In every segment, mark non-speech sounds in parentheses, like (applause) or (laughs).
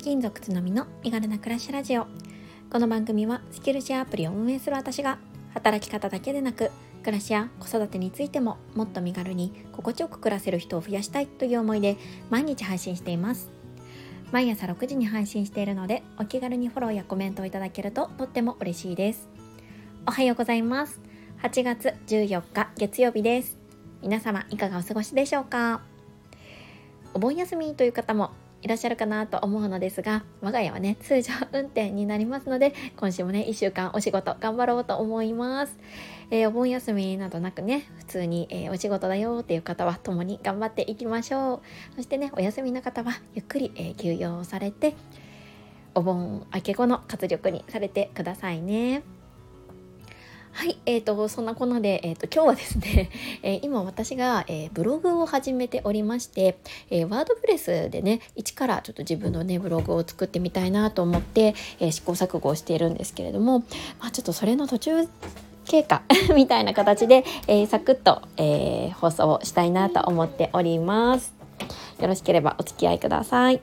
勤族つのみの身軽な暮らしラジオ。この番組はスキルシェアアプリを運営する私が働き方だけでなく暮らしや子育てについてももっと身軽に心地よく暮らせる人を増やしたいという思いで毎日配信しています。毎朝6時に配信しているのでお気軽にフォローやコメントをいただけるととっても嬉しいです。おはようございます。8月14日月曜日です。皆様いかがお過ごしでしょうか？お盆休みという方もいらっしゃるかなと思うのですが我が家はね通常運転になりますので今週もね1週間お仕事頑張ろうと思います、えー、お盆休みなどなくね普通に、えー、お仕事だよっていう方は共に頑張っていきましょう。そしてねお休みの方はゆっくり、えー、休養されてお盆明け後の活力にされてくださいね。はい、えーと、そんなこんなで、えーと、今日はですね、(laughs) えー、今私が、えー、ブログを始めておりまして、えー、ワードプレスでね一からちょっと自分のねブログを作ってみたいなと思って、え、試行錯誤をしているんですけれども、まあ、ちょっとそれの途中経過 (laughs) みたいな形で、え、サクッと、え、放送をしたいなと思っております。よろしければお付き合いください。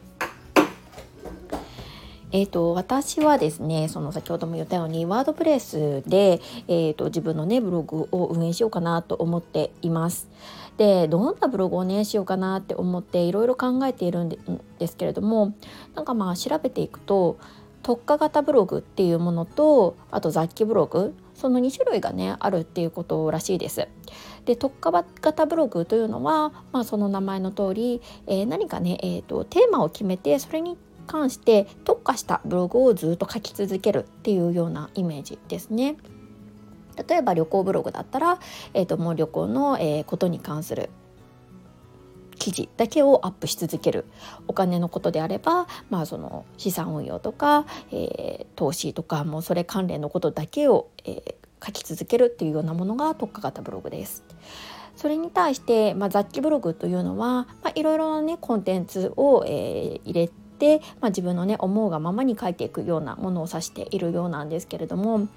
えーと、私はですねその先ほども言ったようにワードプレスで、えーと、自分のねブログを運営しようかなと思っています。でどんなブログをねしようかなって思っていろいろ考えているんですけれどもなんかまあ調べていくと特化型ブログっていうものとあと雑記ブログその2種類がねあるっていうことらしいです。で特化型ブログというのは、まあ、その名前の通り、えー、何かね、えーとテーマを決めてそれに関して特化したブログをずっと書き続けるっていうようなイメージですね。例えば旅行ブログだったら、えー、ともう旅行の、え、ことに関する記事だけをアップし続けるお金のことであれば、まあ、その資産運用とか、えー、投資とかもうそれ関連のことだけを、えー、書き続けるっていうようなものが特化型ブログです。それに対して、まあ、雑記ブログというのは、まあ、いろいろなねコンテンツを、えー、入れて、まあ、自分のね思うがままに書いていくようなものを指しているようなんですけれども、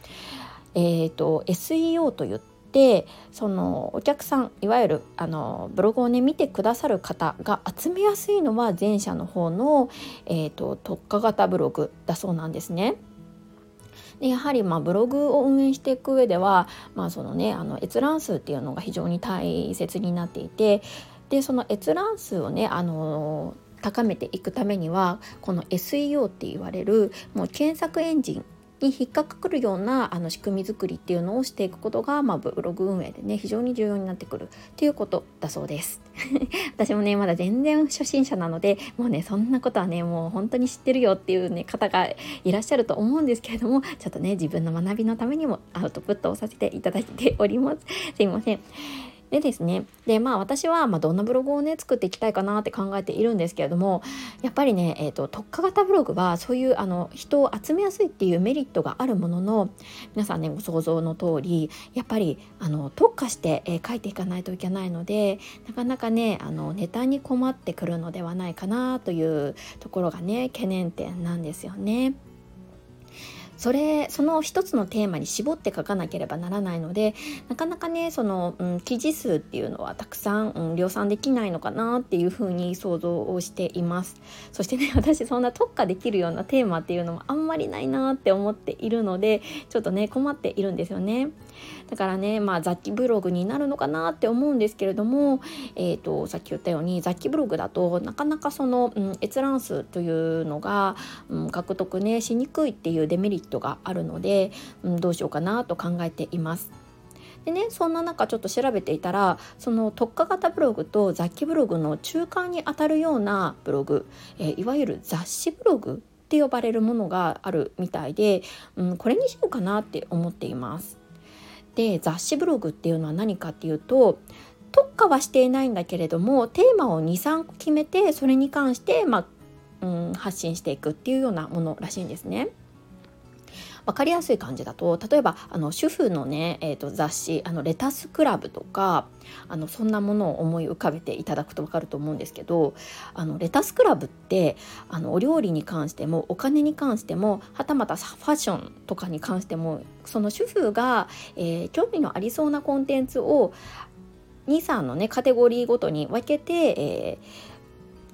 えーと、SEO といってそのお客さんいわゆるあのブログをね見てくださる方が集めやすいのは前者の方の、えーと、特化型ブログだそうなんですね。でやはりまあブログを運営していく上では、まあそのね、あの閲覧数っていうのが非常に大切になっていてでその閲覧数をねあの高めていくためにはこの SEO って言われるもう検索エンジンに引っかかるようなあの仕組み作りっていうのをしていくことが、まあ、ブログ運営でね非常に重要になってくるっていうことだそうです。(laughs) 私もねまだ全然初心者なのでもうねそんなことはねもう本当に知ってるよっていうね方がいらっしゃると思うんですけれどもちょっとね自分の学びのためにもアウトプットをさせていただいております。すいません。でですねでまあ私はまどんなブログをね作っていきたいかなって考えているんですけれどもやっぱりね、えーと、特化型ブログはそういうあの人を集めやすいっていうメリットがあるものの皆さんねご想像の通りやっぱりあの特化して、えー、書いていかないといけないのでなかなかねあのネタに困ってくるのではないかなというところがね懸念点なんですよね。それその一つのテーマに絞って書かなければならないのでなかなかねその、うん、記事数っていうのはたくさん、うん、量産できないのかなっていうふうに想像をしています。そしてね (laughs) 私そんな特化できるようなテーマっていうのもあんまりないなって思っているのでちょっとね困っているんですよね。だからねまあ雑記ブログになるのかなって思うんですけれどもえっ、ー、とさっき言ったように雑記ブログだとなかなかその、うん、閲覧数というのが、うん、獲得ねしにくいっていうデメリットトがあるので、うん、どうしようかなと考えています。でねそんな中ちょっと調べていたらその特化型ブログと雑記ブログの中間にあたるようなブログ、えー、いわゆる雑誌ブログって呼ばれるものがあるみたいで、うん、これにしようかなって思っています。で雑誌ブログっていうのは何かっていうと特化はしていないんだけれどもテーマを23個決めてそれに関して、まあうん、発信していくっていうようなものらしいんですね。分かりやすい感じだと例えばあの主婦のね、えーと、雑誌あのレタスクラブとかあのそんなものを思い浮かべていただくと分かると思うんですけどあのレタスクラブってあのお料理に関してもお金に関してもはたまたファッションとかに関してもその主婦が、えー、興味のありそうなコンテンツを23のねカテゴリーごとに分けて、えー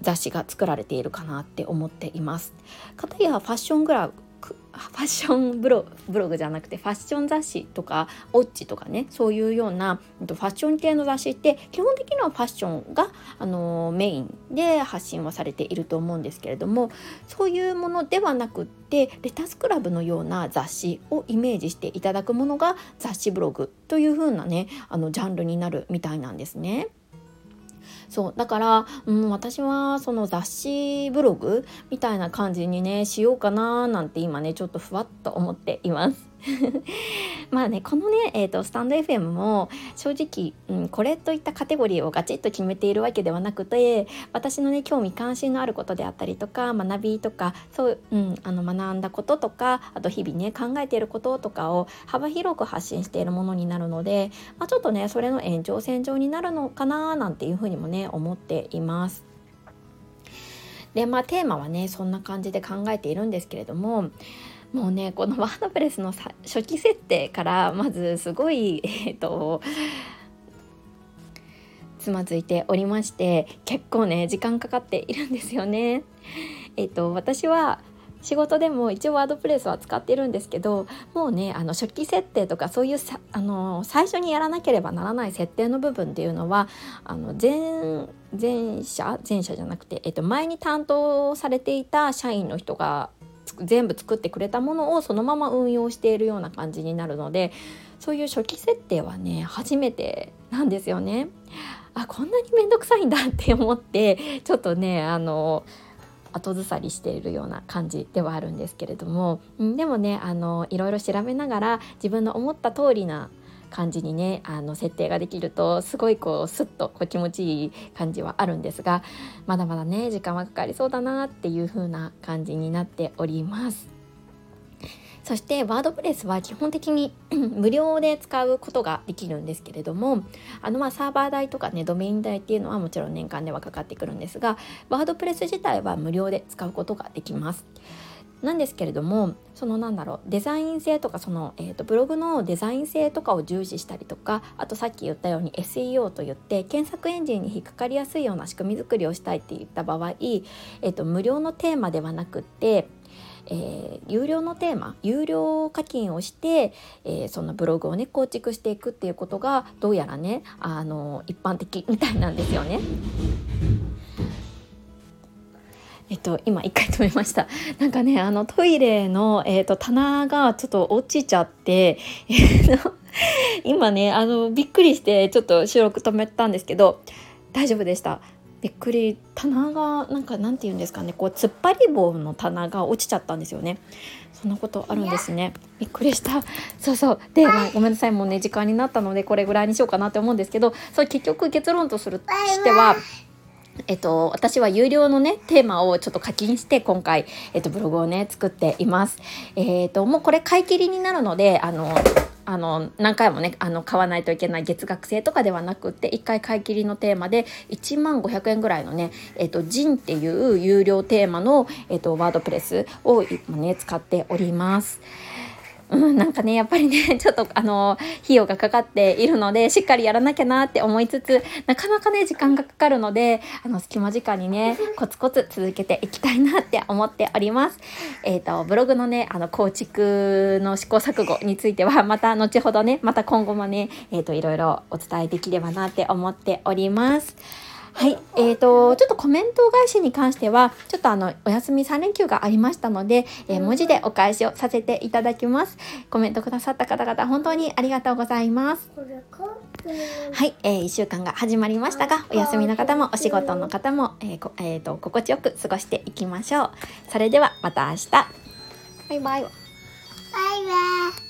雑誌が作られているかなって思っています。かたやファッショングラファッションブログじゃなくてファッション雑誌とかオッチとかねそういうようなファッション系の雑誌って基本的にはファッションが、あのメインで発信はされていると思うんですけれどもそういうものではなくってレタスクラブのような雑誌をイメージしていただくものが雑誌ブログという風なねあのジャンルになるみたいなんですね。そうだから、うん、私はその雑誌ブログみたいな感じにねしようかななんて今ねちょっとふわっと思っています。(laughs) まあねこのね、えーと、スタンド FM も正直、うん、これといったカテゴリーをガチッと決めているわけではなくて私のね興味関心のあることであったりとか学びとかそう、うん、あの学んだこととかあと日々ね考えていることとかを幅広く発信しているものになるので、まあ、ちょっとねそれの延長線上になるのかななんていうふうにもね思っています。でまあテーマはねそんな感じで考えているんですけれどももうねこのワードプレスの初期設定からまずすごい (laughs) えっ、ー、とつまずいておりまして結構ね時間かかっているんですよね。えっ、ー、と私は仕事でも一応ワードプレスは使ってるんですけどもうねあの初期設定とかそういうさあの最初にやらなければならない設定の部分っていうのはあの前前者前者じゃなくて、えっと、前に担当されていた社員の人が全部作ってくれたものをそのまま運用しているような感じになるのでそういう初期設定はね初めてなんですよね。あこんなに面倒くさいんだって思ってちょっとねあの後ずさりしているような感じではあるんですけれども、うん、でもねあのいろいろ調べながら自分の思った通りな感じにねあの設定ができるとすごいこうスッとこう気持ちいい感じはあるんですがまだまだね時間はかかりそうだなっていう風な感じになっております。そしてワードプレスは基本的に (clears throat) 無料で使うことができるんですけれどもあのまあサーバー代とかねドメイン代っていうのはもちろん年間ではかかってくるんですがワードプレス自体は無料で使うことができます。なんですけれどもそのなんだろうデザイン性とかその、えーと、ブログのデザイン性とかを重視したりとかあとさっき言ったように SEO といって検索エンジンに引っかかりやすいような仕組み作りをしたいって言った場合、えーと、無料のテーマではなくってえー、有料のテーマ有料課金をして、えー、そのブログをね構築していくっていうことがどうやらねあの一般的みたいなんですよね。えっと、今一回止めました。(laughs) なんかね、あのトイレの、えっと、棚がちょっと落ちちゃって、え (laughs) 今ね、あの、びっくりしてちょっと収録止めたんですけど、大丈夫でした。びっくり、棚が、なんか、なんて言うんですかね、こう、突っ張り棒の棚が落ちちゃったんですよね。そんなことあるんですね。びっくりした。そうそう。で、まあ、ごめんなさい。もうね、時間になったので、これぐらいにしようかなって思うんですけど、それ結局結論とするしては、えっと、私は有料のね、テーマをちょっと課金して、今回、えっと、ブログをね、作っています。えっと、もうこれ買い切りになるので、あの、あの、何回もね、あの、買わないといけない月額制とかではなくって、1回買い切りのテーマで、1万500円ぐらいのね、えっと、ジンっていう有料テーマの、えっと、ワードプレスをね、使っております。うん、なんかね、やっぱりね、(laughs) ちょっとあの、費用がかかっているので、しっかりやらなきゃなって思いつつ、なかなかね、時間がかかるので、あの、隙間時間にね、(laughs) コツコツ続けていきたいなって思っております。えっ、ー、と、ブログのね、あの、構築の試行錯誤については、(laughs) また後ほどね、また今後もね、えっ、ー、と、いろいろお伝えできればなって思っております。はい。えっ、ー、と、ちょっとコメント返しに関しては、ちょっとあの、お休み3連休がありましたので、えー、文字でお返しをさせていただきます。コメントくださった方々、本当にありがとうございます。はい。えー、1週間が始まりましたが、お休みの方もお仕事の方も、えーえーと、心地よく過ごしていきましょう。それでは、また明日。バイバイ。バイバイ。